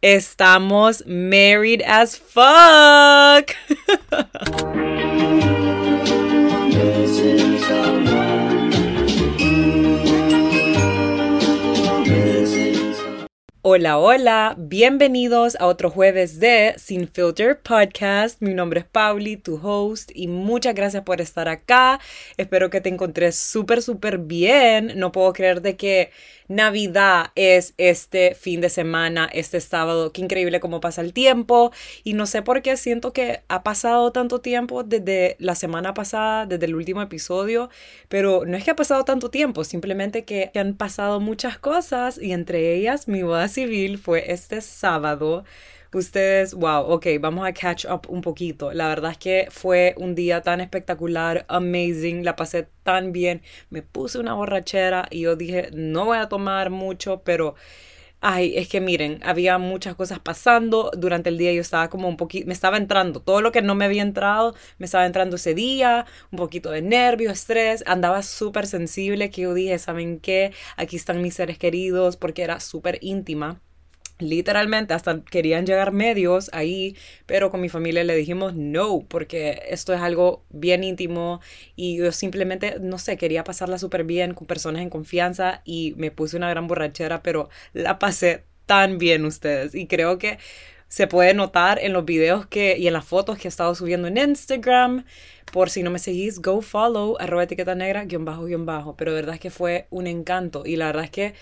Estamos married as fuck. Hola, hola, bienvenidos a otro jueves de Sin Filter Podcast. Mi nombre es Pauli, tu host, y muchas gracias por estar acá. Espero que te encontres súper, súper bien. No puedo creer de que Navidad es este fin de semana, este sábado. Qué increíble cómo pasa el tiempo. Y no sé por qué siento que ha pasado tanto tiempo desde la semana pasada, desde el último episodio. Pero no es que ha pasado tanto tiempo, simplemente que han pasado muchas cosas y entre ellas mi boda civil fue este sábado. Ustedes, wow, ok, vamos a catch up un poquito. La verdad es que fue un día tan espectacular, amazing, la pasé tan bien. Me puse una borrachera y yo dije, no voy a tomar mucho, pero... Ay, es que miren, había muchas cosas pasando durante el día. Yo estaba como un poquito, me estaba entrando todo lo que no me había entrado, me estaba entrando ese día, un poquito de nervio, estrés. Andaba súper sensible que yo dije, ¿saben qué? Aquí están mis seres queridos porque era súper íntima literalmente hasta querían llegar medios ahí, pero con mi familia le dijimos no, porque esto es algo bien íntimo y yo simplemente, no sé, quería pasarla súper bien con personas en confianza y me puse una gran borrachera, pero la pasé tan bien ustedes y creo que se puede notar en los videos que y en las fotos que he estado subiendo en Instagram. Por si no me seguís, go follow, arroba etiqueta negra, guion bajo, guion bajo. Pero verdad es que fue un encanto y la verdad es que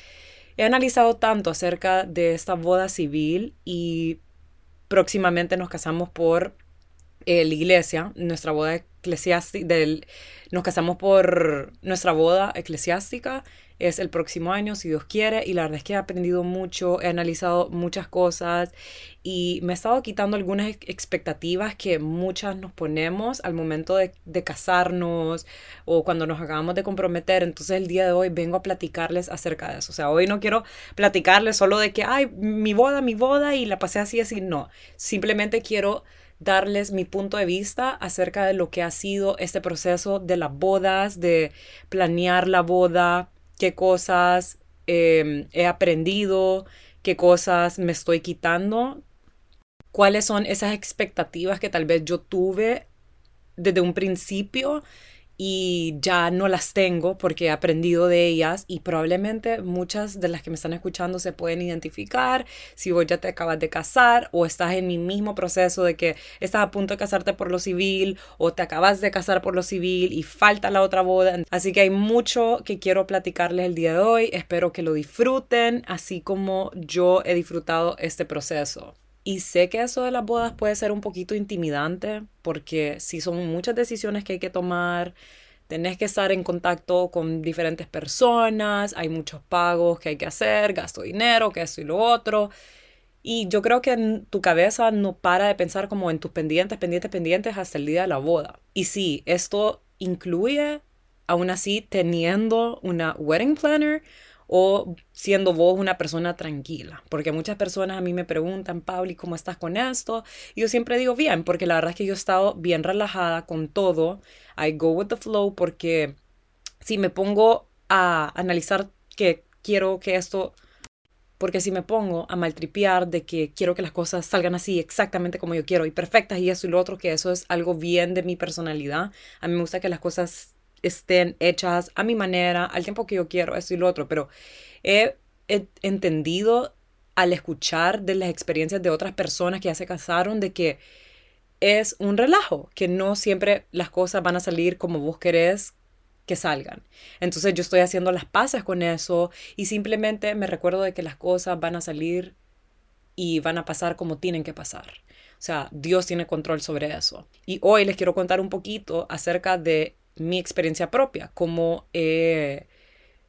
He analizado tanto acerca de esta boda civil y próximamente nos casamos por eh, la iglesia, nuestra boda eclesiástica, nos casamos por nuestra boda eclesiástica es el próximo año, si Dios quiere, y la verdad es que he aprendido mucho, he analizado muchas cosas y me he estado quitando algunas expectativas que muchas nos ponemos al momento de, casarnos o cuando nos acabamos de comprometer. Entonces el día de hoy vengo a platicarles acerca de eso. O sea, hoy no quiero platicarles solo de que, ay, mi boda, mi boda y la pasé así, así. No, simplemente quiero darles mi punto de vista acerca de lo que ha sido este proceso de las bodas, de planear la boda, qué cosas em, he aprendido, qué cosas me estoy quitando, cuáles son esas expectativas que tal vez yo tuve desde un principio y ya no las tengo porque he aprendido de ellas y probablemente muchas de las que me están escuchando se pueden identificar si vos ya te acabas de casar o estás en mi mismo proceso de que estás a punto de casarte por lo civil o te acabas de casar por lo civil y falta la otra boda. Así que hay mucho que quiero platicarles el día de hoy. Espero que lo disfruten así como yo he disfrutado este proceso. Y sé que eso de las bodas puede ser un poquito intimidante porque si son muchas decisiones que hay que tomar, tenés que estar en contacto con diferentes personas, hay muchos pagos que hay que hacer, gasto dinero, que esto y lo otro. Y yo creo que tu cabeza no para de pensar como en tus pendientes, pendientes, pendientes hasta el día de la boda. Y sí, esto incluye, aún así, teniendo una wedding planner, o siendo vos una persona tranquila. Porque muchas personas a mí me preguntan, Pauli, ¿cómo estás con esto? Y yo siempre digo bien, porque la verdad es que yo he estado bien relajada con todo. I go with the flow porque si me pongo a analizar que quiero que esto porque si me pongo a maltripear de que quiero que las cosas salgan así exactamente como yo quiero y perfectas y eso y lo otro, que eso es algo bien de mi personalidad. A mí me gusta que las cosas estén hechas a mi manera, al tiempo que yo quiero, esto y lo otro, pero he, entendido al escuchar de las experiencias de otras personas que ya se casaron de que es un relajo, que no siempre las cosas van a salir como vos querés que salgan. Entonces yo estoy haciendo las pasas con eso y simplemente me recuerdo de que las cosas van a salir y van a pasar como tienen que pasar. O sea, Dios tiene control sobre eso. Y hoy les quiero contar un poquito acerca de mi experiencia propia, cómo he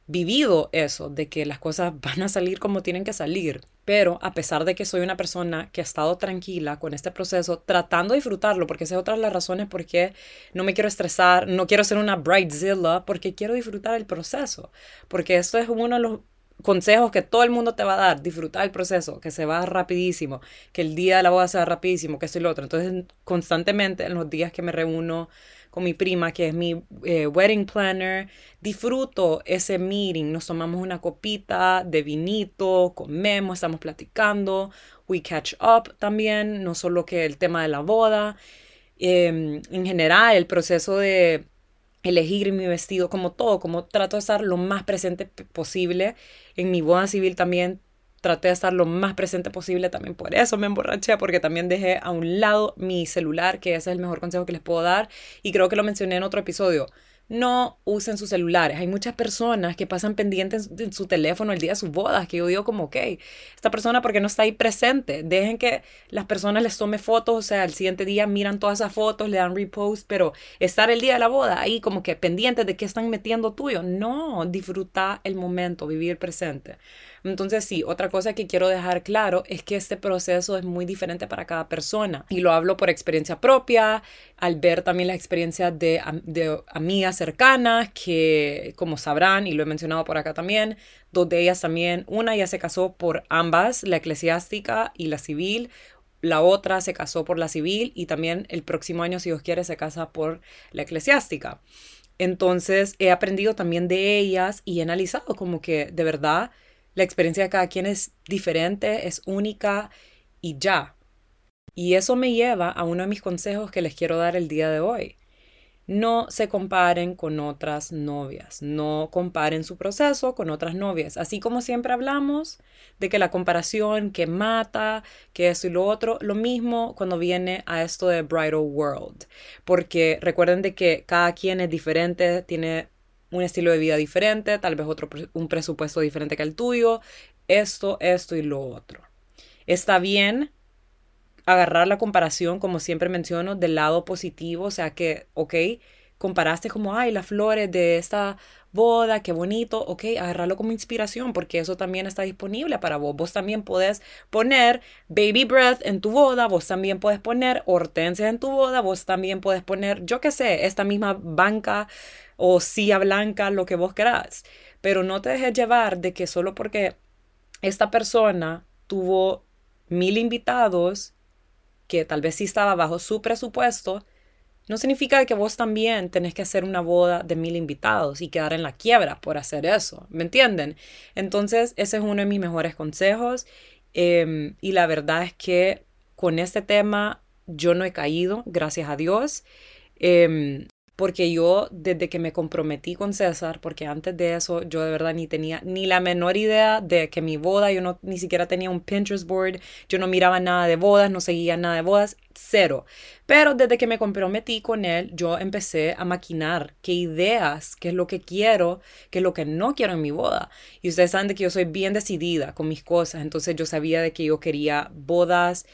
vivido eso, de que las cosas van a salir como tienen que salir. Pero a pesar de que soy una persona que ha estado tranquila con este proceso, tratando de disfrutarlo, porque esa es otra de las razones por qué no me quiero estresar, no quiero ser una bridezilla, porque quiero disfrutar el proceso. Porque esto es uno de los consejos que todo el mundo te va a dar, disfrutar el proceso, que se va rapidísimo, que el día de la boda sea rapidísimo, que esto y lo otro. Entonces, constantemente en los días que me reúno mi prima, que es mi eh, wedding planner. Disfruto ese meeting, nos tomamos una copita de vinito, comemos, estamos platicando, we catch up también, no solo que el tema de la boda. Em, en general, el proceso de elegir mi vestido, como todo, como trato de estar lo más presente posible. En mi boda civil también traté de estar lo más presente posible también por eso me emborraché porque también dejé a un lado mi celular que ese es el mejor consejo que les puedo dar y creo que lo mencioné en otro episodio no usen sus celulares. Hay muchas personas que pasan pendientes de su teléfono el día de sus bodas, que yo digo como, ok, esta persona porque no está ahí presente, dejen que las personas les tome fotos, o sea, el siguiente día miran todas esas fotos, le dan repost, pero estar el día de la boda ahí como que pendientes de qué están metiendo tuyo, no, disfruta el momento, vivir presente. Entonces sí, otra cosa que quiero dejar claro es que este proceso es muy diferente para cada persona y lo hablo por experiencia propia, al ver también las experiencias de, de amigas cercanas que, como sabrán, y lo he mencionado por acá también, dos de ellas también, una ya se casó por ambas, la eclesiástica y la civil, la otra se casó por la civil y también el próximo año, si Dios quiere, se casa por la eclesiástica. Entonces he aprendido también de ellas y he analizado como que de verdad la experiencia de cada quien es diferente, es única y ya. Y eso me lleva a uno de mis consejos que les quiero dar el día de hoy. No se comparen con otras novias, no comparen su proceso con otras novias. Así como siempre hablamos de que la comparación que mata, que eso y lo otro, lo mismo cuando viene a esto de Bridal World. Porque recuerden de que cada quien es diferente, tiene un estilo de vida diferente, tal vez otro un presupuesto diferente que el tuyo, esto, esto y lo otro. Está bien agarrar la comparación, como siempre menciono, del lado positivo, o sea que, ok, comparaste como, ay, las flores de esta boda, qué bonito, ok, agarrarlo como inspiración porque eso también está disponible para vos. Vos también puedes poner baby breath en tu boda, vos también puedes poner hortensia en tu boda, vos también puedes poner, yo qué sé, esta misma banca o silla blanca, lo que vos querás. Pero no te dejes llevar de que solo porque esta persona tuvo mil invitados, que tal vez sí estaba bajo su presupuesto, no significa que vos también tenés que hacer una boda de mil invitados y quedar en la quiebra por hacer eso, ¿me entienden? Entonces, ese es uno de mis mejores consejos em, y la verdad es que con este tema yo no he caído, gracias a Dios. Em, porque yo desde que me comprometí con César, porque antes de eso yo de verdad ni tenía ni la menor idea de que mi boda, yo no ni siquiera tenía un Pinterest board, yo no miraba nada de bodas, no seguía nada de bodas, cero. Pero desde que me comprometí con él, yo empecé a maquinar qué ideas, qué es lo que quiero, qué es lo que no quiero en mi boda. Y ustedes saben de que yo soy bien decidida con mis cosas, entonces yo sabía de que yo quería bodas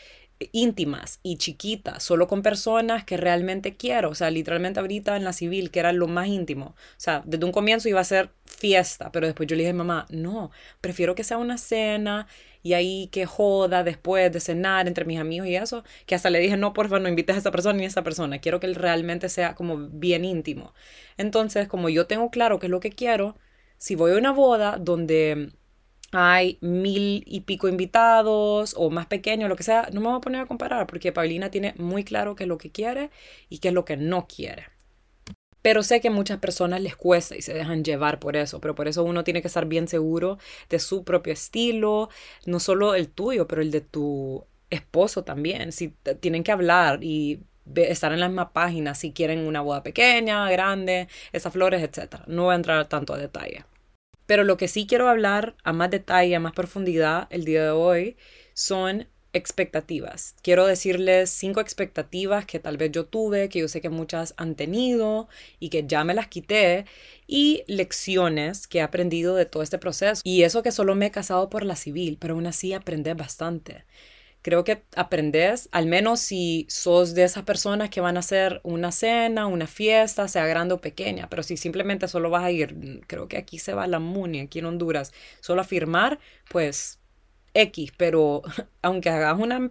íntimas y chiquitas, solo con personas que realmente quiero, o sea, literalmente ahorita en la civil, que era lo más íntimo, o sea, desde un comienzo iba a ser fiesta, pero después yo le dije, mamá, no, prefiero que sea una cena y ahí que joda después de cenar entre mis amigos y eso, que hasta le dije, no, por favor, no invites a esta persona ni a esta persona, quiero que él realmente sea como bien íntimo. Entonces, como yo tengo claro qué es lo que quiero, si voy a una boda donde hay mil y pico invitados o más pequeños, lo que sea, no me voy a poner a comparar porque Paulina tiene muy claro qué es lo que quiere y qué es lo que no quiere. Pero sé que muchas personas les cuesta y se dejan llevar por eso, pero por eso uno tiene que estar bien seguro de su propio estilo, no solo el tuyo, pero el de tu esposo también. Si tienen que hablar y estar en la misma página si quieren una boda pequeña, grande, esas flores, etc. No voy a entrar tanto a detalle. Pero lo que sí quiero hablar a más detalle, a más profundidad el día de hoy son expectativas. Quiero decirles cinco expectativas que tal vez yo tuve, que yo sé que muchas han tenido y que ya me las quité, y lecciones que he aprendido de todo este proceso. Y eso que solo me he casado por la civil, pero aún así aprendí bastante creo que aprendes, al menos si sos de esas personas que van a hacer una cena, una fiesta, sea grande o pequeña, pero si simplemente solo vas a ir, creo que aquí se va la MUNI, aquí en Honduras, solo a firmar, pues X, pero aunque hagas una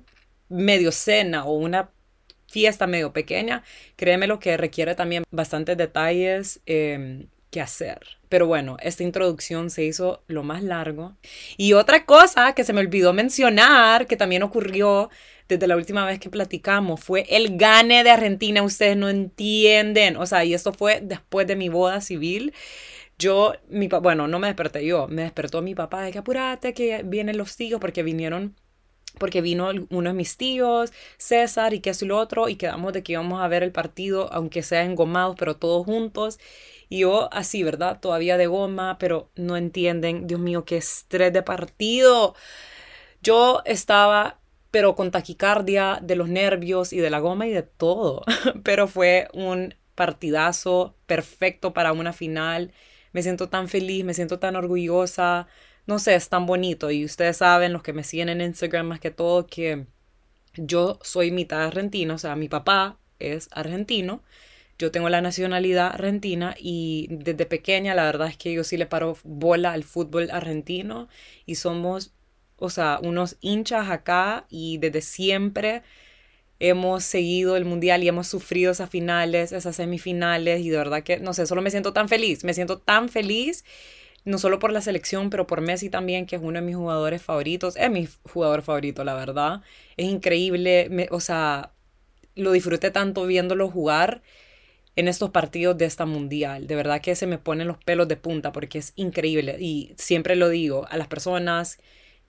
medio cena o una fiesta medio pequeña, créeme lo que requiere también bastantes detalles. Em, qué hacer. Pero bueno, esta introducción se hizo lo más largo. Y otra cosa que se me olvidó mencionar, que también ocurrió desde la última vez que platicamos, fue el gane de Argentina. Ustedes no entienden. O sea, y esto fue después de mi boda civil. Yo, mi bueno, no me desperté yo, me despertó mi papá de que apurate, que vienen los tíos, porque vinieron porque vino uno de mis tíos, César, y que es lo otro, y quedamos de que íbamos a ver el partido, aunque sea engomados, pero todos juntos. Y yo así, ¿verdad? Todavía de goma, pero no entienden, Dios mío, qué estrés de partido. Yo estaba, pero con taquicardia de los nervios y de la goma y de todo. pero fue un partidazo perfecto para una final. Me siento tan feliz, me siento tan orgullosa. No sé, es tan bonito. Y ustedes saben, los que me siguen en Instagram más que todo, que yo soy mitad argentina, o sea, mi papá es argentino yo tengo la nacionalidad argentina y desde pequeña la verdad es que yo sí le paro bola al fútbol argentino y somos, o sea, unos hinchas acá y desde siempre hemos seguido el mundial y hemos sufrido esas finales, esas semifinales y de verdad que, no sé, solo me siento tan feliz, me siento tan feliz, no solo por la selección, pero por Messi también, que es uno de mis jugadores favoritos, es mi jugador favorito, la verdad, es increíble, o sea, lo disfruté tanto viéndolo jugar en estos partidos de esta mundial. De verdad que se me ponen los pelos de punta porque es increíble. Y siempre lo digo a las personas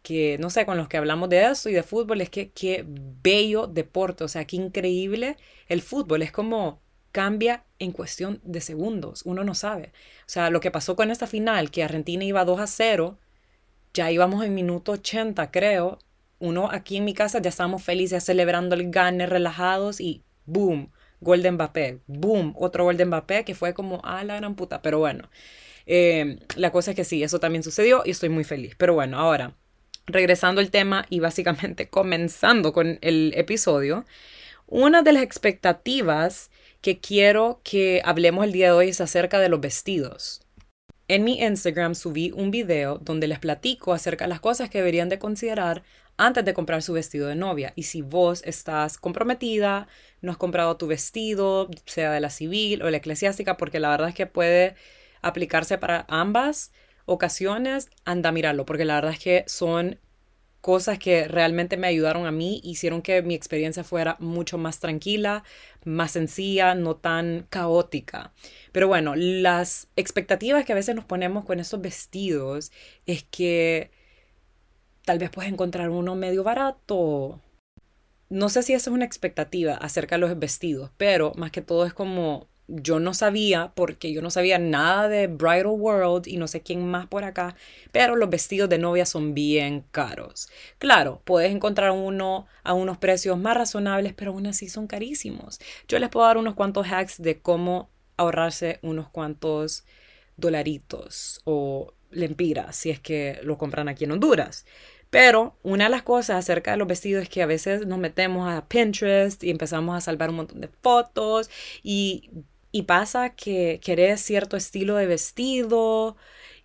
que, no sé, con los que hablamos de eso y de fútbol, es que qué bello deporte. O sea, qué increíble el fútbol. Es como cambia en cuestión de segundos. Uno no sabe. O sea, lo que pasó con esta final, que Argentina iba 2 a 0, ya íbamos en minuto 80, creo. Uno aquí en mi casa ya estábamos felices celebrando el gane, relajados y boom gol de boom, otro gol de que fue como, ah, la gran puta, pero bueno, eh, la cosa es que sí, eso también sucedió y estoy muy feliz, pero bueno, ahora, regresando al tema y básicamente comenzando con el episodio, una de las expectativas que quiero que hablemos el día de hoy es acerca de los vestidos. En mi Instagram subí un video donde les platico acerca de las cosas que deberían de considerar antes de comprar su vestido de novia. Y si vos estás comprometida, no has comprado tu vestido, sea de la civil o la eclesiástica, porque la verdad es que puede aplicarse para ambas ocasiones, anda a mirarlo, porque la verdad es que son cosas que realmente me ayudaron a mí, hicieron que mi experiencia fuera mucho más tranquila, más sencilla, no tan caótica. Pero bueno, las expectativas que a veces nos ponemos con estos vestidos es que tal vez puedes encontrar uno medio barato. No sé si esa es una expectativa acerca de los vestidos, pero más que todo es como yo no sabía, porque yo no sabía nada de Bridal World y no sé quién más por acá, pero los vestidos de novia son bien caros. Claro, puedes encontrar uno a unos precios más razonables, pero aún así son carísimos. Yo les puedo dar unos cuantos hacks de cómo ahorrarse unos cuantos dolaritos o lempiras si es que lo compran aquí en Honduras. Pero una de las cosas acerca de los vestidos es que a veces nos metemos a Pinterest y empezamos a salvar un montón de fotos y, pasa que querés cierto estilo de vestido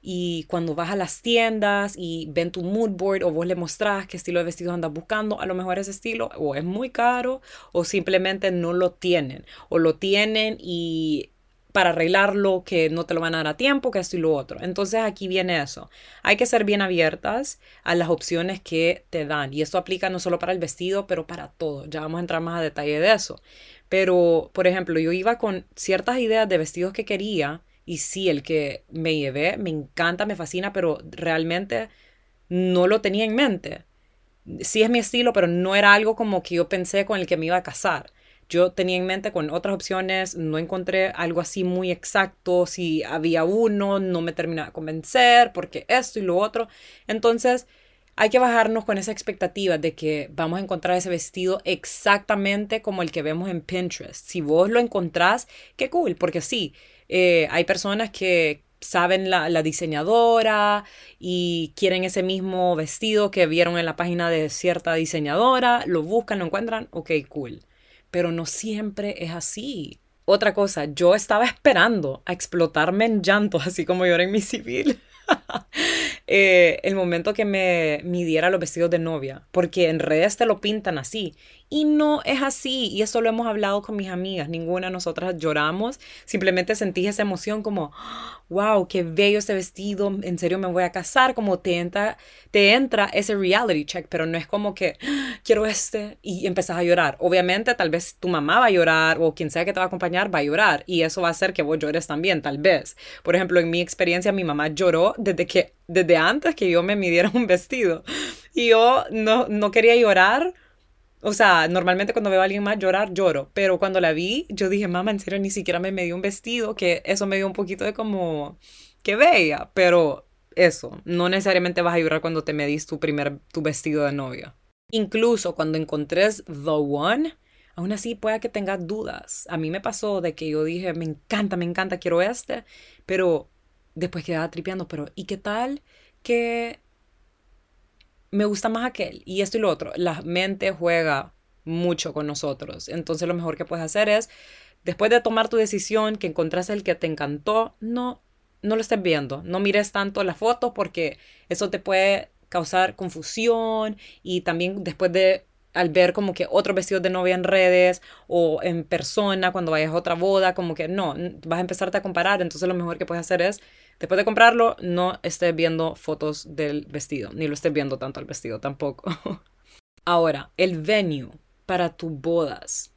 y cuando vas a las tiendas y ven tu mood board o vos le mostrás qué estilo de vestido andas buscando, a lo mejor ese estilo o es muy caro o simplemente no lo tienen o lo tienen y para arreglarlo, que no te lo van a dar a tiempo, que esto y lo otro. Entonces aquí viene eso. Hay que ser bien abiertas a las opciones que te dan. Y esto aplica no solo para el vestido, pero para todo. Ya vamos a entrar más a detalle de eso. Pero, por ejemplo, yo iba con ciertas ideas de vestidos que quería. Y sí, el que me llevé me encanta, me fascina, pero realmente no lo tenía en mente. Sí es mi estilo, pero no era algo como que yo pensé con el que me iba a casar. Yo tenía en mente con otras opciones, no encontré algo así muy exacto, si había uno, no me terminaba de convencer, porque esto y lo otro. Entonces, hay que bajarnos con esa expectativa de que vamos a encontrar ese vestido exactamente como el que vemos en Pinterest. Si vos lo encontrás, qué cool, porque sí, eh, hay personas que saben la, la, diseñadora y quieren ese mismo vestido que vieron en la página de cierta diseñadora, lo buscan, lo encuentran, ok, cool pero no siempre es así. Otra cosa, yo estaba esperando a explotarme en llanto, así como era en mi civil. el momento que me midiera los vestidos de novia, porque en redes te lo pintan así. Y no es así, y eso lo hemos hablado con mis amigas, ninguna de nosotras lloramos, simplemente sentí esa emoción como, wow, qué bello este vestido, en serio me voy a casar, como te entra, te entra ese reality check, pero no es como que quiero este y empezás a llorar. Obviamente tal vez tu mamá va a llorar o quien sea que te va a acompañar va a llorar y eso va a hacer que vos llores también, tal vez. Por ejemplo, en mi experiencia mi mamá lloró desde que desde antes que yo me midiera un vestido y yo no, no quería llorar o sea, normalmente cuando veo a alguien más llorar, lloro. Pero cuando la vi, yo dije, mamá, en serio, ni siquiera me, dio un vestido, que eso me dio un poquito de como, qué bella. Pero eso, no necesariamente vas a llorar cuando te medís tu primer, tu vestido de novia. Incluso cuando encontres the one, aún así pueda que tengas dudas. A mí me pasó de que yo dije, me encanta, me encanta, quiero este, pero después quedaba tripeando, pero ¿y qué tal que me gusta más aquel y esto y lo otro. La mente juega mucho con nosotros. Entonces lo mejor que puedes hacer es, después de tomar tu decisión, que encontraste el que te encantó, no, no lo estés viendo. No mires tanto la foto porque eso te puede causar confusión y también después de al ver como que otros vestidos de novia en redes o en persona cuando vayas a otra boda, como que no, vas a empezarte a comparar, entonces lo mejor que puedes hacer es Después de comprarlo, no estés viendo fotos del vestido, ni lo estés viendo tanto al vestido tampoco. Ahora, el venue para tus bodas.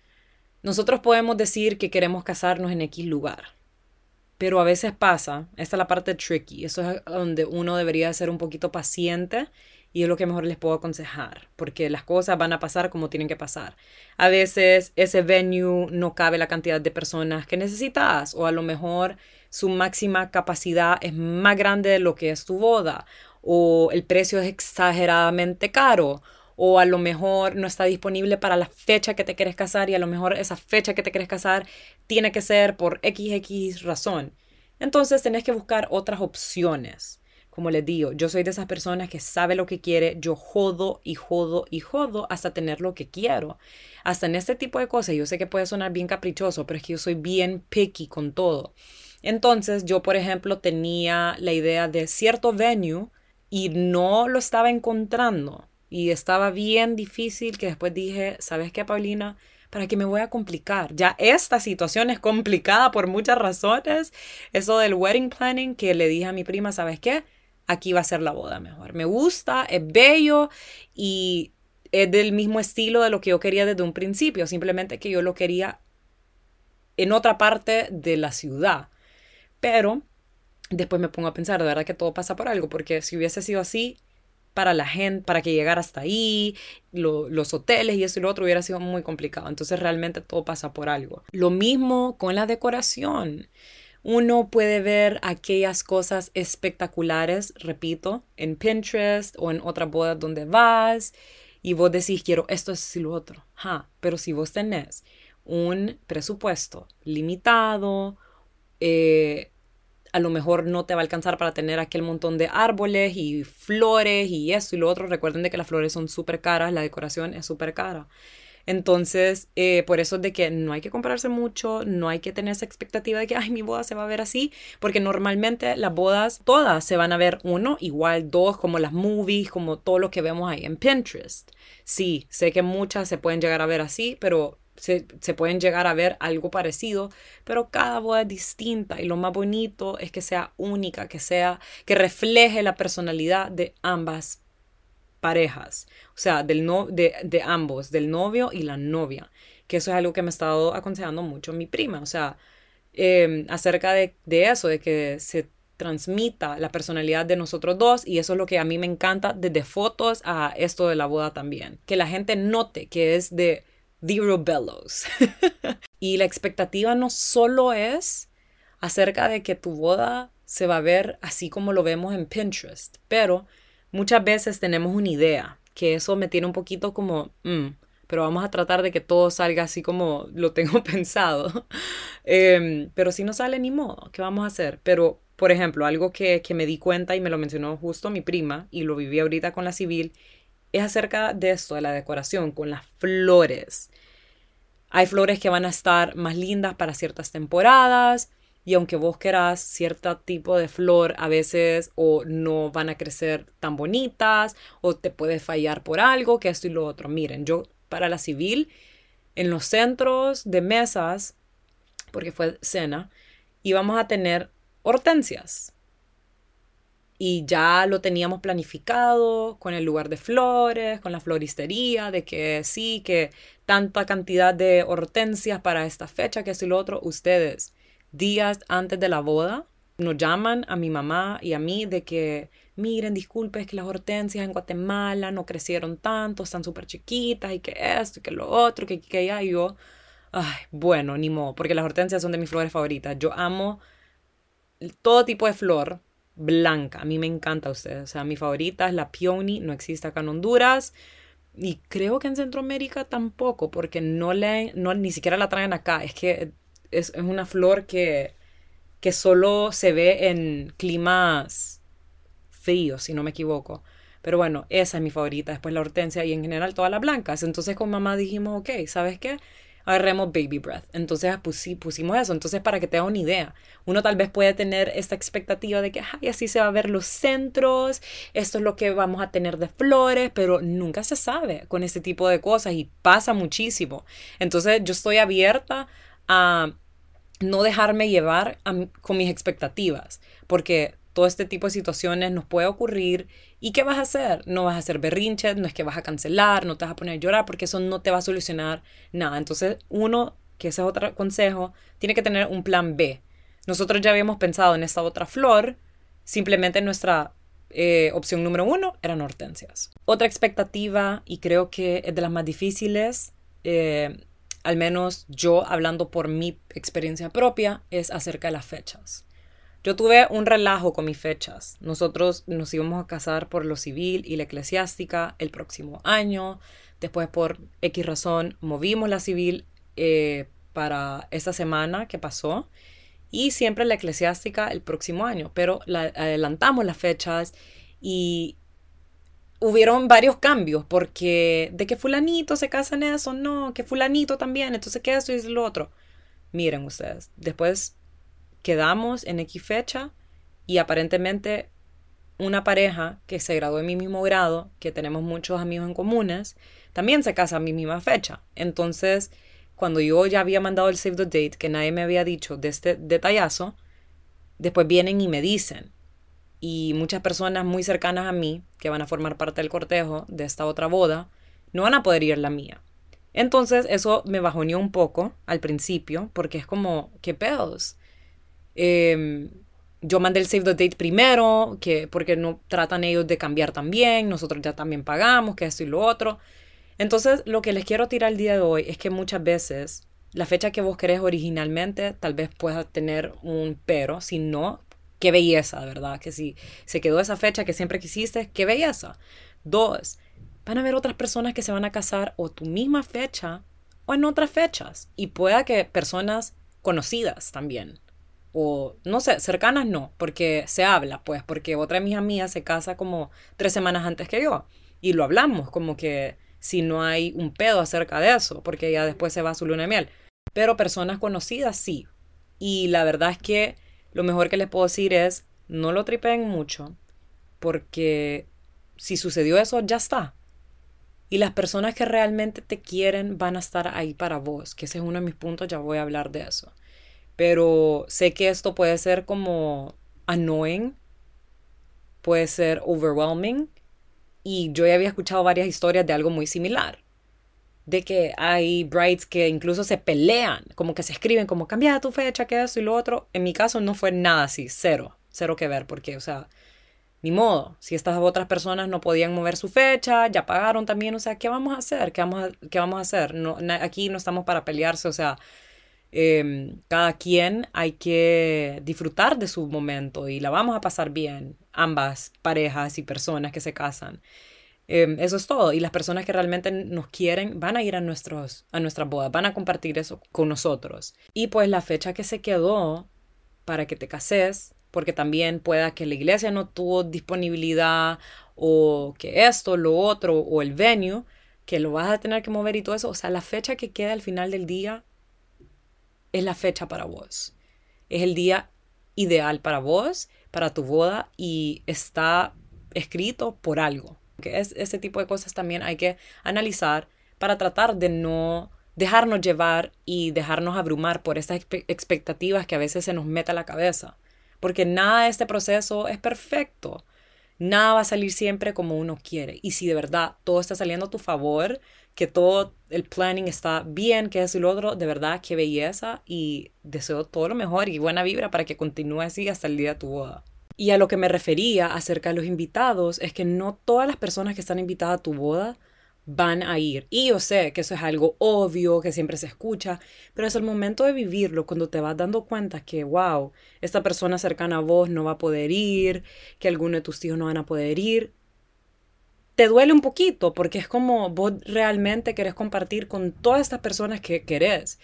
Nosotros podemos decir que queremos casarnos en X lugar, pero a veces pasa, esta es la parte tricky, eso es donde uno debería ser un poquito paciente y es lo que mejor les puedo aconsejar, porque las cosas van a pasar como tienen que pasar. A veces ese venue no cabe la cantidad de personas que necesitas o a lo mejor su máxima capacidad es más grande de lo que es tu boda, o el precio es exageradamente caro, o a lo mejor no está disponible para la fecha que te quieres casar y a lo mejor esa fecha que te quieres casar tiene que ser por XX razón. Entonces tenés que buscar otras opciones. Como les digo, yo soy de esas personas que sabe lo que quiere, yo jodo y jodo y jodo hasta tener lo que quiero. Hasta en este tipo de cosas, yo sé que puede sonar bien caprichoso, pero es que yo soy bien picky con todo. Entonces yo, por ejemplo, tenía la idea de cierto venue y no lo estaba encontrando. Y estaba bien difícil que después dije, ¿sabes qué, Paulina? ¿Para qué me voy a complicar? Ya esta situación es complicada por muchas razones. Eso del wedding planning que le dije a mi prima, ¿sabes qué? Aquí va a ser la boda mejor. Me gusta, es bello y es del mismo estilo de lo que yo quería desde un principio. Simplemente que yo lo quería en otra parte de la ciudad. Pero después me pongo a pensar, de verdad que todo pasa por algo, porque si hubiese sido así, para la gente, para que llegara hasta ahí, los hoteles y eso y lo otro hubiera sido muy complicado. Entonces realmente todo pasa por algo. Lo mismo con la decoración. Uno puede ver aquellas cosas espectaculares, repito, en Pinterest o en otras bodas donde vas y vos decís, quiero esto, esto y lo otro. pero si vos tenés un presupuesto limitado, eh, a lo mejor no te va a alcanzar para tener aquel montón de árboles y flores y eso y lo otro. Recuerden de que las flores son súper caras, la decoración es súper cara. Entonces, eh, por eso es de que no hay que comprarse mucho, no hay que tener esa expectativa de que, ay, mi boda se va a ver así, porque normalmente las bodas todas se van a ver uno, igual dos, como las movies, como todo lo que vemos ahí en Pinterest. Sí, sé que muchas se pueden llegar a ver así, pero se, pueden llegar a ver algo parecido, pero cada boda es distinta y lo más bonito es que sea única, que sea, que refleje la personalidad de ambas parejas, o sea, del no, de, de ambos, del novio y la novia, que eso es algo que me ha estado aconsejando mucho mi prima, o sea, em, acerca de, de eso, de que se transmita la personalidad de nosotros dos y eso es lo que a mí me encanta desde fotos a esto de la boda también, que la gente note que es de Zero Bellows. y la expectativa no solo es acerca de que tu boda se va a ver así como lo vemos en Pinterest, pero muchas veces tenemos una idea, que eso me tiene un poquito como, mm, pero vamos a tratar de que todo salga así como lo tengo pensado. Em, pero si no sale ni modo, ¿qué vamos a hacer? Pero, por ejemplo, algo que, que me di cuenta y me lo mencionó justo mi prima y lo viví ahorita con la civil, es acerca de esto, de la decoración, con las flores. Hay flores que van a estar más lindas para ciertas temporadas, y aunque vos querás cierto tipo de flor, a veces o no van a crecer tan bonitas o te puede fallar por algo, que esto y lo otro. Miren, yo para la civil, en los centros de mesas, porque fue cena, íbamos a tener hortensias. Y ya lo teníamos planificado con el lugar de flores, con la floristería, de que sí, que tanta cantidad de hortensias para esta fecha, que y lo otro. Ustedes días antes de la boda, nos llaman a mi mamá y a mí de que, miren, disculpe, es que las hortensias en Guatemala no crecieron tanto, están súper chiquitas y que esto y que lo otro, que, que ya, y yo, ay, bueno, ni modo, porque las hortensias son de mis flores favoritas. Yo amo todo tipo de flor blanca, a mí me encanta a ustedes, o sea, mi favorita es la peony, no existe acá en Honduras. Y creo que en Centroamérica tampoco, porque no le, no, ni siquiera la traen acá. Es que es, una flor que, que solo se ve en climas fríos, si no me equivoco. Pero bueno, esa es mi favorita. Después la hortensia y en general todas las blancas. Entonces con mamá dijimos, ok, ¿sabes qué? Agarremos baby breath. Entonces pusimos eso. Entonces para que te haga una idea, uno tal vez puede tener esta expectativa de que Ay, así se va a ver los centros, esto es lo que vamos a tener de flores, pero nunca se sabe con este tipo de cosas y pasa muchísimo. Entonces yo estoy abierta a no dejarme llevar con mis expectativas, porque todo este tipo de situaciones nos puede ocurrir. ¿Y qué vas a hacer? No vas a hacer berrinches, no es que vas a cancelar, no te vas a poner a llorar, porque eso no te va a solucionar nada. Entonces, uno, que ese es otro consejo, tiene que tener un plan B. Nosotros ya habíamos pensado en esta otra flor, simplemente nuestra eh, opción número uno eran hortensias. Otra expectativa, y creo que es de las más difíciles, eh, al menos yo hablando por mi experiencia propia, es acerca de las fechas. Yo tuve un relajo con mis fechas. Nosotros nos íbamos a casar por lo civil y la eclesiástica el próximo año. Después, por X razón, movimos la civil eh, para esta semana que pasó. Y siempre la eclesiástica el próximo año. Pero adelantamos las fechas y hubieron varios cambios, porque de que fulanito se casa en eso, no, que fulanito también, entonces que esto y lo otro. Miren ustedes, después quedamos en X fecha y aparentemente una pareja que se graduó en mi mismo grado, que tenemos muchos amigos en comunes, también se casa a mi misma fecha. Entonces, cuando yo ya había mandado el save the date, que nadie me había dicho de este detallazo, después vienen y me dicen, y muchas personas muy cercanas a mí, que van a formar parte del cortejo de esta otra boda, no van a poder ir la mía. Entonces eso me bajoneó un poco al principio, porque es como, ¿qué pedos? Em, yo mandé el save the date primero, que, porque no tratan ellos de cambiar también, nosotros ya también pagamos, que esto y lo otro. Entonces lo que les quiero tirar el día de hoy es que muchas veces la fecha que vos querés originalmente tal vez pueda tener un pero, si no, qué belleza, ¿verdad? Que si se quedó esa fecha que siempre quisiste, qué belleza. Dos, van a haber otras personas que se van a casar o tu misma fecha o en otras fechas. Y pueda que personas conocidas también. O no sé, cercanas no, porque se habla, pues, porque otra de mis amigas se casa como tres semanas antes que yo. Y lo hablamos, como que si no hay un pedo acerca de eso, porque ya después se va a su luna de miel. Pero personas conocidas sí. Y la verdad es que lo mejor que les puedo decir es no lo tripeen mucho, porque si sucedió eso, ya está. Y las personas que realmente te quieren van a estar ahí para vos, que ese es uno de mis puntos, ya voy a hablar de eso. Pero sé que esto puede ser como annoying, puede ser overwhelming, y yo ya había escuchado varias historias de algo muy similar de que hay brides que incluso se pelean, como que se escriben, como cambia tu fecha, que eso y lo otro. En mi caso no fue nada así, cero, cero que ver, porque, o sea, ni modo, si estas otras personas no podían mover su fecha, ya pagaron también, o sea, ¿qué vamos a hacer? ¿Qué vamos a, qué vamos a hacer? No, aquí no estamos para pelearse, o sea, em, cada quien hay que disfrutar de su momento y la vamos a pasar bien, ambas parejas y personas que se casan. Em, eso es todo. Y las personas que realmente nos quieren van a ir a, nuestros, a nuestras bodas, van a compartir eso con nosotros. Y pues la fecha que se quedó para que te cases, porque también pueda que la iglesia no tuvo disponibilidad o que esto, lo otro, o el venue, que lo vas a tener que mover y todo eso. O sea, la fecha que queda al final del día es la fecha para vos. es el día ideal para vos, para tu boda y está escrito por algo. Que es, ese tipo de cosas también hay que analizar para tratar de no dejarnos llevar y dejarnos abrumar por estas expectativas que a veces se nos mete a la cabeza. Porque nada de este proceso es perfecto. Nada va a salir siempre como uno quiere. Y si de verdad todo está saliendo a tu favor, que todo el planning está bien, que es lo otro, de verdad, qué belleza. Y deseo todo lo mejor y buena vibra para que continúe así hasta el día de tu boda. Y a lo que me refería acerca de los invitados es que no todas las personas que están invitadas a tu boda van a ir. Y yo sé que eso es algo obvio, que siempre se escucha, pero es el momento de vivirlo cuando te vas dando cuenta que, wow, esta persona cercana a vos no va a poder ir, que alguno de tus hijos no van a poder ir. Te duele un poquito porque es como vos realmente querés compartir con todas estas personas que querés.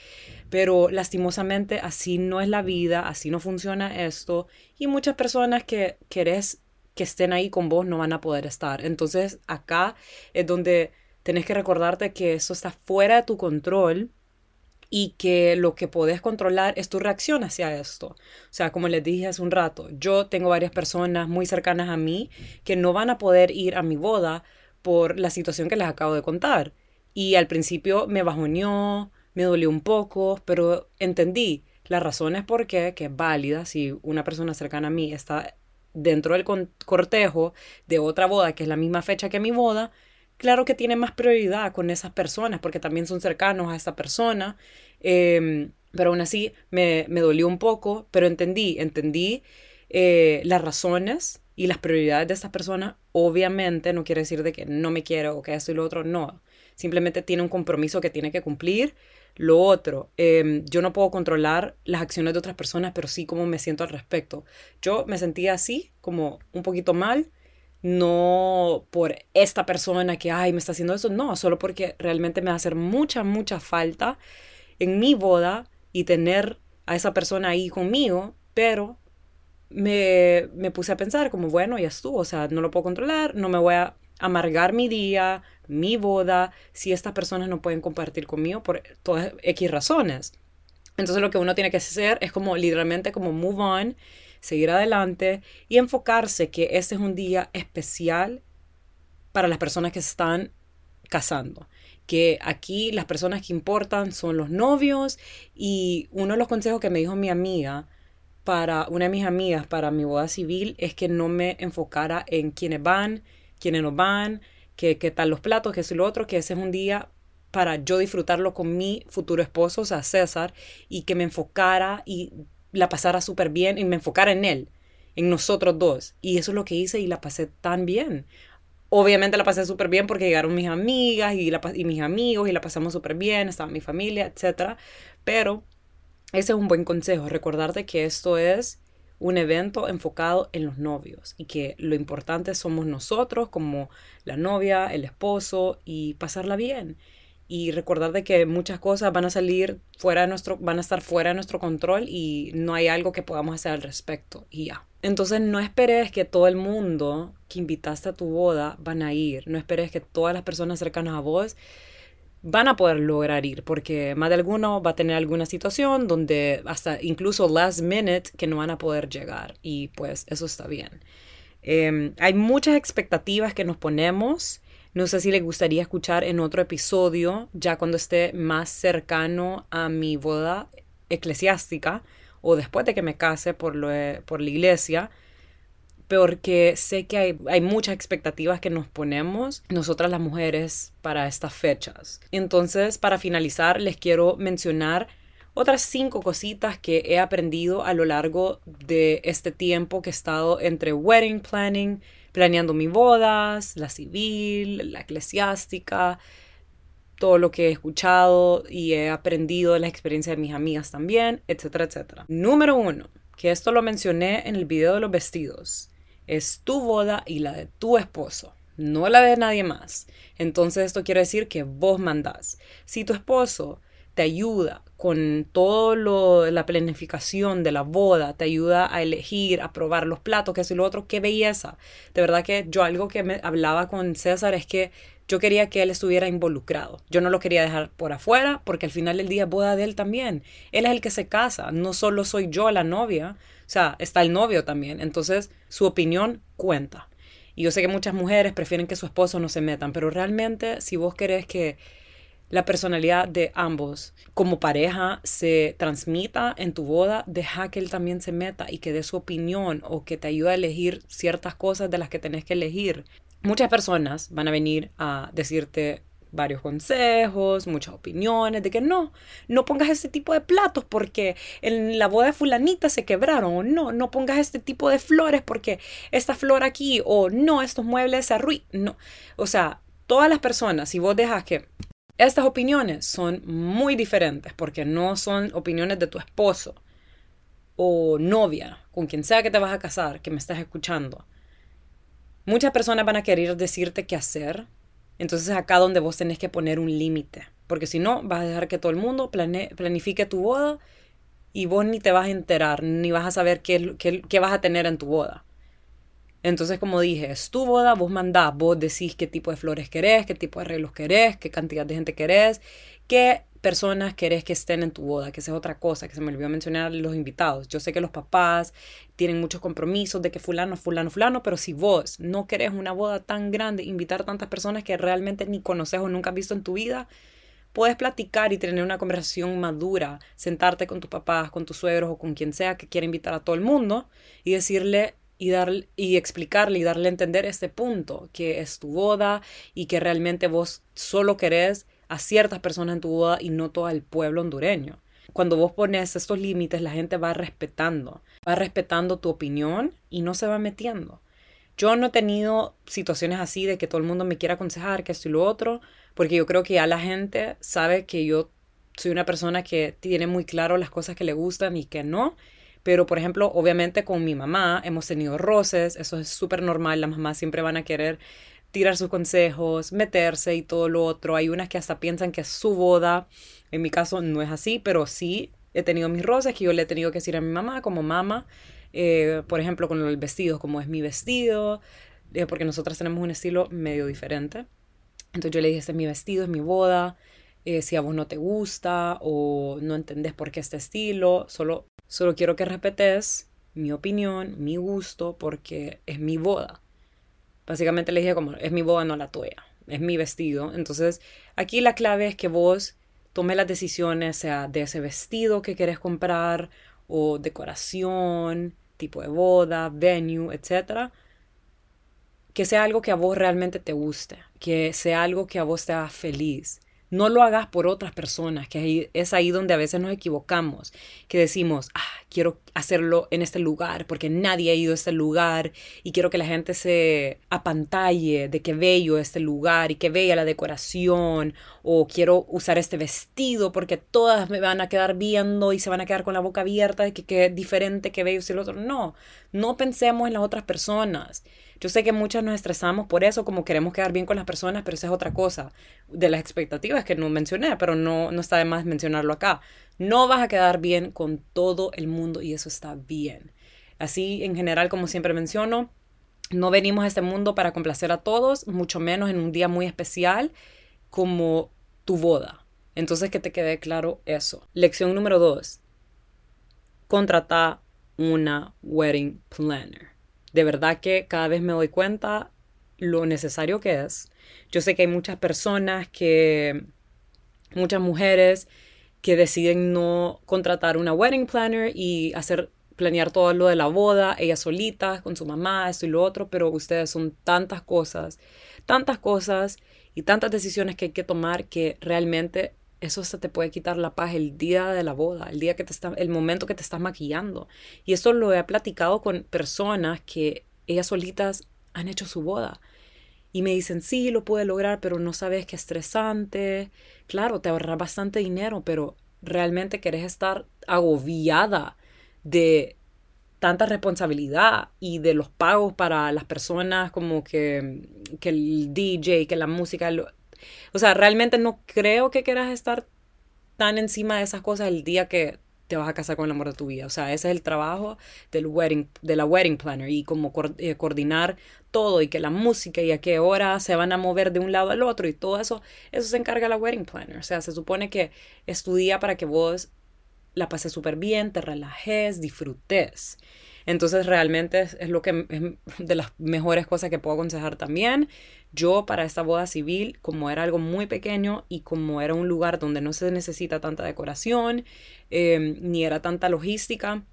Pero lastimosamente así no es la vida, así no funciona esto. Y muchas personas que querés que estén ahí con vos no van a poder estar. Entonces acá es donde tenés que recordarte que eso está fuera de tu control y que lo que podés controlar es tu reacción hacia esto. O sea, como les dije hace un rato, yo tengo varias personas muy cercanas a mí que no van a poder ir a mi boda por la situación que les acabo de contar. Y al principio me bajoneó, me dolió un poco, pero entendí las razones por qué, que es válida si una persona cercana a mí está dentro del cortejo de otra boda que es la misma fecha que mi boda, claro que tiene más prioridad con esas personas porque también son cercanos a esa persona. Em, pero aún así me, me, dolió un poco, pero entendí, entendí eh, las razones y las prioridades de esas personas. Obviamente no quiere decir de que no me quiero o que eso y lo otro, no. Simplemente tiene un compromiso que tiene que cumplir. Lo otro, em, yo no puedo controlar las acciones de otras personas, pero sí cómo me siento al respecto. Yo me sentía así, como un poquito mal, no por esta persona que, ay, me está haciendo eso, no, solo porque realmente me va a hacer mucha, mucha falta en mi boda y tener a esa persona ahí conmigo, pero me, me puse a pensar como, bueno, ya estuvo, o sea, no lo puedo controlar, no me voy a amargar mi día, mi boda, si estas personas no pueden compartir conmigo por todas X razones. Entonces lo que uno tiene que hacer es como literalmente como move on seguir adelante y enfocarse que este es un día especial para las personas que se están casando. Que aquí las personas que importan son los novios y uno de los consejos que me dijo mi amiga para una de mis amigas para mi boda civil es que no me enfocara en quiénes van, quiénes no van, qué tal los platos, qué es lo otro, que ese es un día para yo disfrutarlo con mi futuro esposo, o sea, César, y que me enfocara y la pasara súper bien y me enfocara en él, en nosotros dos. Y eso es lo que hice y la pasé tan bien. Obviamente la pasé súper bien porque llegaron mis amigas y, la, y mis amigos y la pasamos súper bien, estaba mi familia, etc. Pero ese es un buen consejo, recordarte que esto es un evento enfocado en los novios y que lo importante somos nosotros como la novia, el esposo y pasarla bien y recordar de que muchas cosas van a salir fuera de nuestro, van a estar fuera nuestro control y no hay algo que podamos hacer al respecto y ya. Entonces no esperes que todo el mundo que invitaste a tu boda van a ir, no esperes que todas las personas cercanas a vos van a poder lograr ir, porque más de alguno va a tener alguna situación donde hasta incluso last minute que no van a poder llegar y pues eso está bien. Em, hay muchas expectativas que nos ponemos no sé si le gustaría escuchar en otro episodio, ya cuando esté más cercano a mi boda eclesiástica o después de que me case por, lo, por la iglesia, porque sé que hay, hay, muchas expectativas que nos ponemos nosotras las mujeres para estas fechas. Entonces, para finalizar, les quiero mencionar otras cinco cositas que he aprendido a lo largo de este tiempo que he estado entre wedding planning, planeando mis bodas, la civil, la eclesiástica, todo lo que he escuchado y he aprendido de la experiencia de mis amigas también, etcétera, etcétera. Número uno, que esto lo mencioné en el video de los vestidos, es tu boda y la de tu esposo, no la de nadie más. Entonces esto quiere decir que vos mandás. Si tu esposo te ayuda con todo lo la planificación de la boda, te ayuda a elegir, a probar los platos, que es lo otro, qué belleza. De verdad que yo algo que me hablaba con César es que Yo quería que él estuviera involucrado. Yo no lo quería dejar por afuera porque al final del día es boda de él también. Él es el que se casa, no solo soy yo la novia, o sea, está el novio también. Entonces, su opinión cuenta. Y yo sé que muchas mujeres prefieren que su esposo no se metan, pero realmente si vos querés que la personalidad de ambos como pareja se transmita en tu boda, deja que él también se meta y que dé su opinión o que te ayude a elegir ciertas cosas de las que tenés que elegir. Muchas personas van a venir a decirte varios consejos, muchas opiniones de que no, no pongas ese tipo de platos porque en la boda de fulanita se quebraron o no, no pongas este tipo de flores porque esta flor aquí o no, estos muebles se arruinan. No, o sea, todas las personas, si vos dejas que estas opiniones son muy diferentes porque no son opiniones de tu esposo o novia, con quien sea que te vas a casar, que me estás escuchando. Muchas personas van a querer decirte qué hacer, entonces acá donde vos tenés que poner un límite, porque si no vas a dejar que todo el mundo planifique tu boda y vos ni te vas a enterar, ni vas a saber qué, qué vas a tener en tu boda. Entonces, como dije, es tu boda, vos mandás, vos decís qué tipo de flores querés, qué tipo de arreglos querés, qué cantidad de gente querés, qué personas querés que estén en tu boda, que esa es otra cosa que se me olvidó mencionar los invitados. Yo sé que los papás tienen muchos compromisos de que fulano, fulano, fulano, pero si vos no querés una boda tan grande, invitar tantas personas que realmente ni conoces o nunca has visto en tu vida, puedes platicar y tener una conversación madura, sentarte con tus papás, con tus suegros o con quien sea que quiera invitar a todo el mundo y decirle, y, dar, y explicarle y darle a entender este punto, que es tu boda y que realmente vos solo querés a ciertas personas en tu boda y no todo el pueblo hondureño. Cuando vos pones estos límites, la gente va respetando, va respetando tu opinión y no se va metiendo. Yo no he tenido situaciones así de que todo el mundo me quiera aconsejar que esto y lo otro, porque yo creo que ya la gente sabe que yo soy una persona que tiene muy claro las cosas que le gustan y que no, pero, por ejemplo, obviamente con mi mamá hemos tenido roces, eso es súper normal, las mamás siempre van a querer tirar sus consejos, meterse y todo lo otro. Hay unas que hasta piensan que es su boda. En mi caso no es así, pero sí he tenido mis roces que yo le he tenido que decir a mi mamá como mamá, eh, por ejemplo, con el vestido, como es mi vestido, eh, porque nosotras tenemos un estilo medio diferente. Entonces yo le dije, este es mi vestido, es mi boda. Eh, si a vos no te gusta o no entendés por qué este estilo, solo Solo quiero que respetes mi opinión, mi gusto, porque es mi boda. Básicamente le dije como, es mi boda, no la tuya. Es mi vestido. Entonces, aquí la clave es que vos tomes las decisiones, sea de ese vestido que quieres comprar, o decoración, tipo de boda, venue, etc. Que sea algo que a vos realmente te guste, que sea algo que a vos te haga feliz. No lo hagas por otras personas, que es ahí donde a veces nos equivocamos, que decimos, ah, quiero hacerlo en este lugar porque nadie ha ido a este lugar y quiero que la gente se apantalle de qué bello este lugar y qué bella la decoración o quiero usar este vestido porque todas me van a quedar viendo y se van a quedar con la boca abierta de que qué diferente, qué bello es el otro. No, no pensemos en las otras personas. Yo sé que muchas nos estresamos por eso, como queremos quedar bien con las personas, pero esa es otra cosa de las expectativas que no mencioné, pero no, no está de más mencionarlo acá. No vas a quedar bien con todo el mundo y eso está bien. Así, en general, como siempre menciono, no venimos a este mundo para complacer a todos, mucho menos en un día muy especial como tu boda. Entonces, que te quede claro eso. Lección número dos. Contrata una wedding planner de verdad que cada vez me doy cuenta lo necesario que es. Yo sé que hay muchas personas que, muchas mujeres que deciden no contratar una wedding planner y hacer planear todo lo de la boda, ellas solitas, con su mamá, esto y lo otro, pero ustedes son tantas cosas, tantas cosas y tantas decisiones que hay que tomar que realmente eso te puede quitar la paz el día de la boda, el día que te está, el momento que te estás maquillando. Y eso lo he platicado con personas que ellas solitas han hecho su boda. Y me dicen, sí, lo pude lograr, pero no sabes qué estresante. Claro, te ahorras bastante dinero, pero realmente querés estar agobiada de tanta responsabilidad y de los pagos para las personas como que, que el DJ, que la música, o sea, realmente no creo que quieras estar tan encima de esas cosas el día que te vas a casar con el amor de tu vida. O sea, ese es el trabajo del wedding, de la wedding planner y como eh, coordinar todo y que la música y a qué hora se van a mover de un lado al otro y todo eso, eso se encarga la wedding planner. O sea, se supone que estudia para que vos la pases súper bien, te relajes, disfrutes. Entonces realmente es, lo que es de las mejores cosas que puedo aconsejar también. Yo para esta boda civil, como era algo muy pequeño y como era un lugar donde no se necesita tanta decoración, em, ni era tanta logística,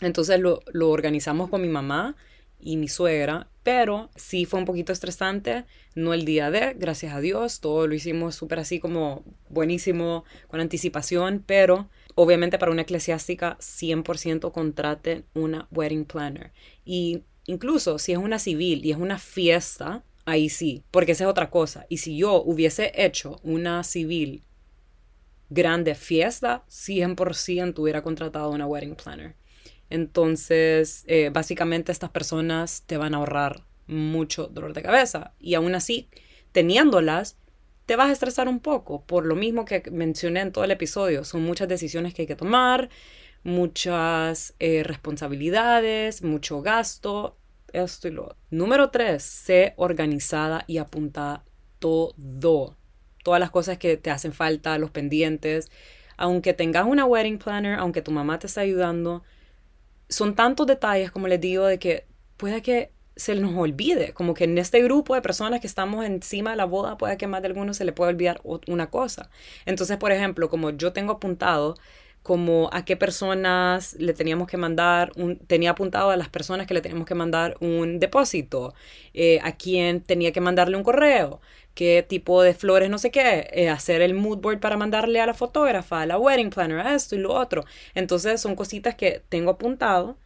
entonces lo, lo organizamos con mi mamá y mi suegra, pero sí fue un poquito estresante, no el día de, gracias a Dios, todo lo hicimos súper así como buenísimo, con anticipación, pero obviamente para una eclesiástica 100% contraten una wedding planner. Y incluso si es una civil y es una fiesta, ahí sí, porque esa es otra cosa. Y si yo hubiese hecho una civil grande fiesta, 100% hubiera contratado una wedding planner. Entonces, eh, básicamente estas personas te van a ahorrar mucho dolor de cabeza. Y aún así, teniéndolas, te vas a estresar un poco, por lo mismo que mencioné en todo el episodio. Son muchas decisiones que hay que tomar, muchas eh, responsabilidades, mucho gasto, esto y lo Número tres, sé organizada y apuntada todo. Todas las cosas que te hacen falta, los pendientes. Aunque tengas una wedding planner, aunque tu mamá te esté ayudando, son tantos detalles, como les digo, de que puede que se nos olvide, como que en este grupo de personas que estamos encima de la boda, puede que más de algunos se le pueda olvidar una cosa. Entonces, por ejemplo, como yo tengo apuntado como a qué personas le teníamos que mandar, un, tenía apuntado a las personas que le teníamos que mandar un depósito, eh, a quién tenía que mandarle un correo, qué tipo de flores, no sé qué, eh, hacer el mood board para mandarle a la fotógrafa, a la wedding planner, a esto y lo otro. Entonces son cositas que tengo apuntado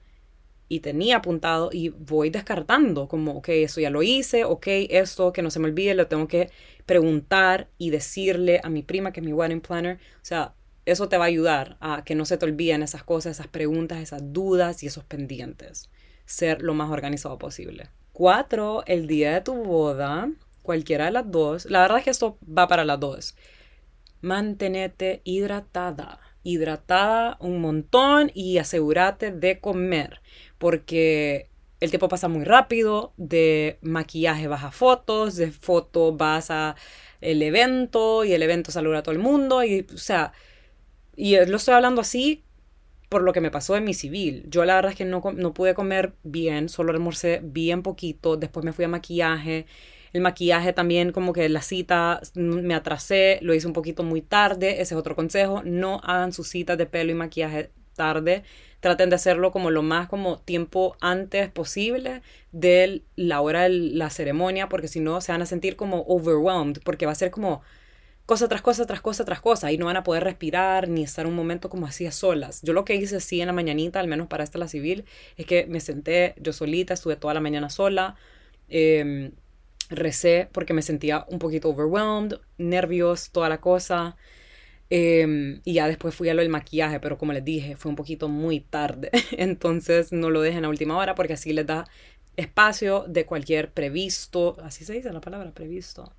y tenía apuntado y voy descartando, como, ok, eso ya lo hice, ok, esto que no se me olvide, lo tengo que preguntar y decirle a mi prima que es mi wedding planner. O sea, eso te va a ayudar a que no se te olviden esas cosas, esas preguntas, esas dudas y esos pendientes. Ser lo más organizado posible. Cuatro, el día de tu boda, cualquiera de las dos, la verdad es que esto va para las dos. Mantenete hidratada hidratada un montón y asegúrate de comer porque el tiempo pasa muy rápido, de maquillaje vas a fotos, de fotos vas a el evento y el evento saluda a todo el mundo y o sea, y lo estoy hablando así por lo que me pasó en mi civil. Yo la verdad es que no, no pude comer bien, solo almorcé bien poquito, después me fui a maquillaje. El maquillaje también, como que la cita me atrasé, lo hice un poquito muy tarde. Ese es otro consejo. No hagan sus citas de pelo y maquillaje tarde traten de hacerlo como lo más como tiempo antes posible de la hora de la ceremonia, porque si no se van a sentir como overwhelmed, porque va a ser como cosa tras cosa, tras cosa, tras cosa, y no van a poder respirar ni estar un momento como así a solas. Yo lo que hice así en la mañanita, al menos para esta la civil, es que me senté yo solita, estuve toda la mañana sola, em, recé porque me sentía un poquito overwhelmed, nervios, toda la cosa. Em, y ya después fui a lo del maquillaje, pero como les dije, fue un poquito muy tarde. Entonces no lo dejen a última hora porque así les da espacio de cualquier previsto, así se dice la palabra previsto.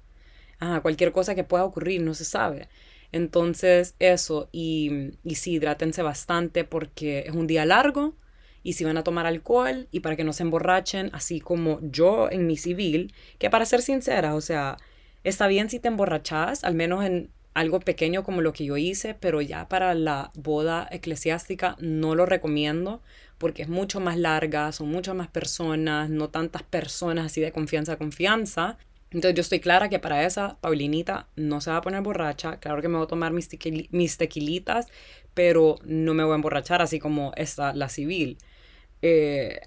Ah, cualquier cosa que pueda ocurrir, no se sabe. Entonces eso, y, y sí, hidrátense bastante porque es un día largo y si van a tomar alcohol y para que no se emborrachen, así como yo en mi civil, que para ser sincera, o sea, está bien si te emborrachas, al menos en algo pequeño como lo que yo hice, pero ya para la boda eclesiástica no lo recomiendo porque es mucho más larga, son muchas más personas, no tantas personas así de confianza a confianza. Entonces yo estoy clara que para esa Paulinita no se va a poner borracha, claro que me voy a tomar mis, mis tequilitas, pero no me voy a emborrachar así como esta, la civil. Eh,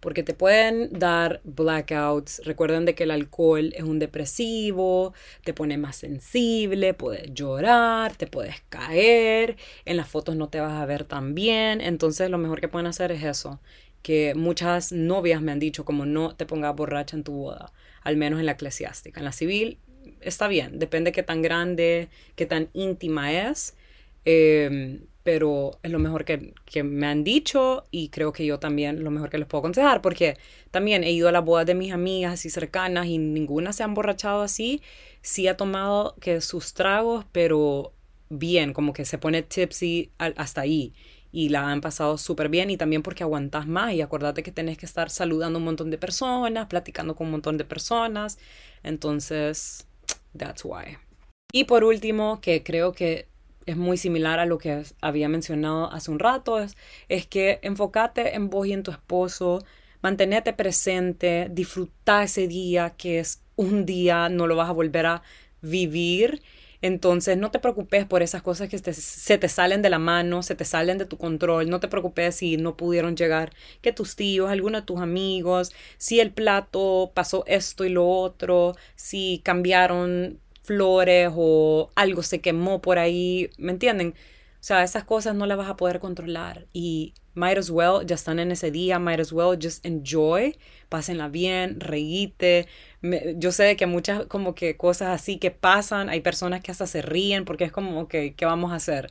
porque te pueden dar blackouts. Recuerden de que el alcohol es un depresivo, te pone más sensible, puedes llorar, te puedes caer, en las fotos no te vas a ver tan bien, entonces lo mejor que pueden hacer es eso, que muchas novias me han dicho como no te pongas borracha en tu boda, al menos en la eclesiástica. En la civil está bien, depende qué tan grande, qué tan íntima es. Eh, pero es lo mejor que, me han dicho y creo que yo también lo mejor que les puedo aconsejar, porque también he ido a las bodas de mis amigas así cercanas y ninguna se ha emborrachado así, sí ha tomado que sus tragos, pero bien, como que se pone tipsy hasta ahí y la han pasado súper bien y también porque aguantas más y acordate que tenés que estar saludando a un montón de personas, platicando con un montón de personas, entonces, that's why. Y por último, que creo que es muy similar a lo que había mencionado hace un rato, es, es que enfócate en vos y en tu esposo, mantenete presente, disfruta ese día que es un día, no lo vas a volver a vivir entonces, no te preocupes por esas cosas que se te salen de la mano, se te salen de tu control. No te preocupes si no pudieron llegar, que tus tíos, algunos de tus amigos, si el plato pasó esto y lo otro, si cambiaron flores o algo se quemó por ahí, ¿me entienden? O sea, esas cosas no las vas a poder controlar y might as well, ya están en ese día, might as well just enjoy, pásenla bien, reíte. yo sé que muchas como que cosas así que pasan, hay personas que hasta se ríen porque es como, ok, ¿qué vamos a hacer?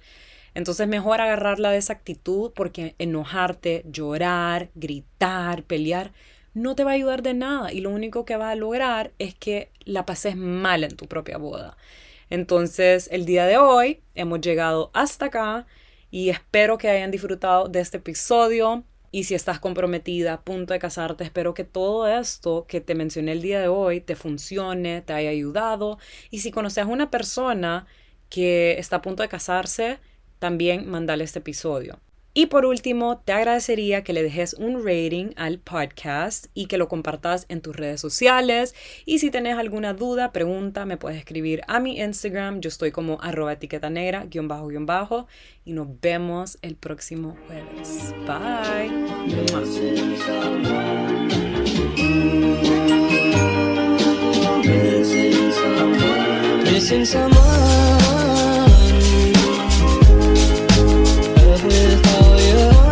Entonces mejor agarrarla de esa actitud porque enojarte, llorar, gritar, pelear, no te va a ayudar de nada y lo único que va a lograr es que la pases mal en tu propia boda. Entonces, el día de hoy hemos llegado hasta acá y espero que hayan disfrutado de este episodio. Y si estás comprometida, a punto de casarte, espero que todo esto que te mencioné el día de hoy te funcione, te haya ayudado. Y si conoces a una persona que está a punto de casarse, también mandale este episodio. Y por último, te agradecería que le dejes un rating al podcast y que lo compartas en tus redes sociales. Y si tenés alguna duda, pregunta, me puedes escribir a mi Instagram. Yo estoy como arroba etiqueta negra, guion bajo, guion bajo. Y nos vemos el próximo jueves. Bye. with all your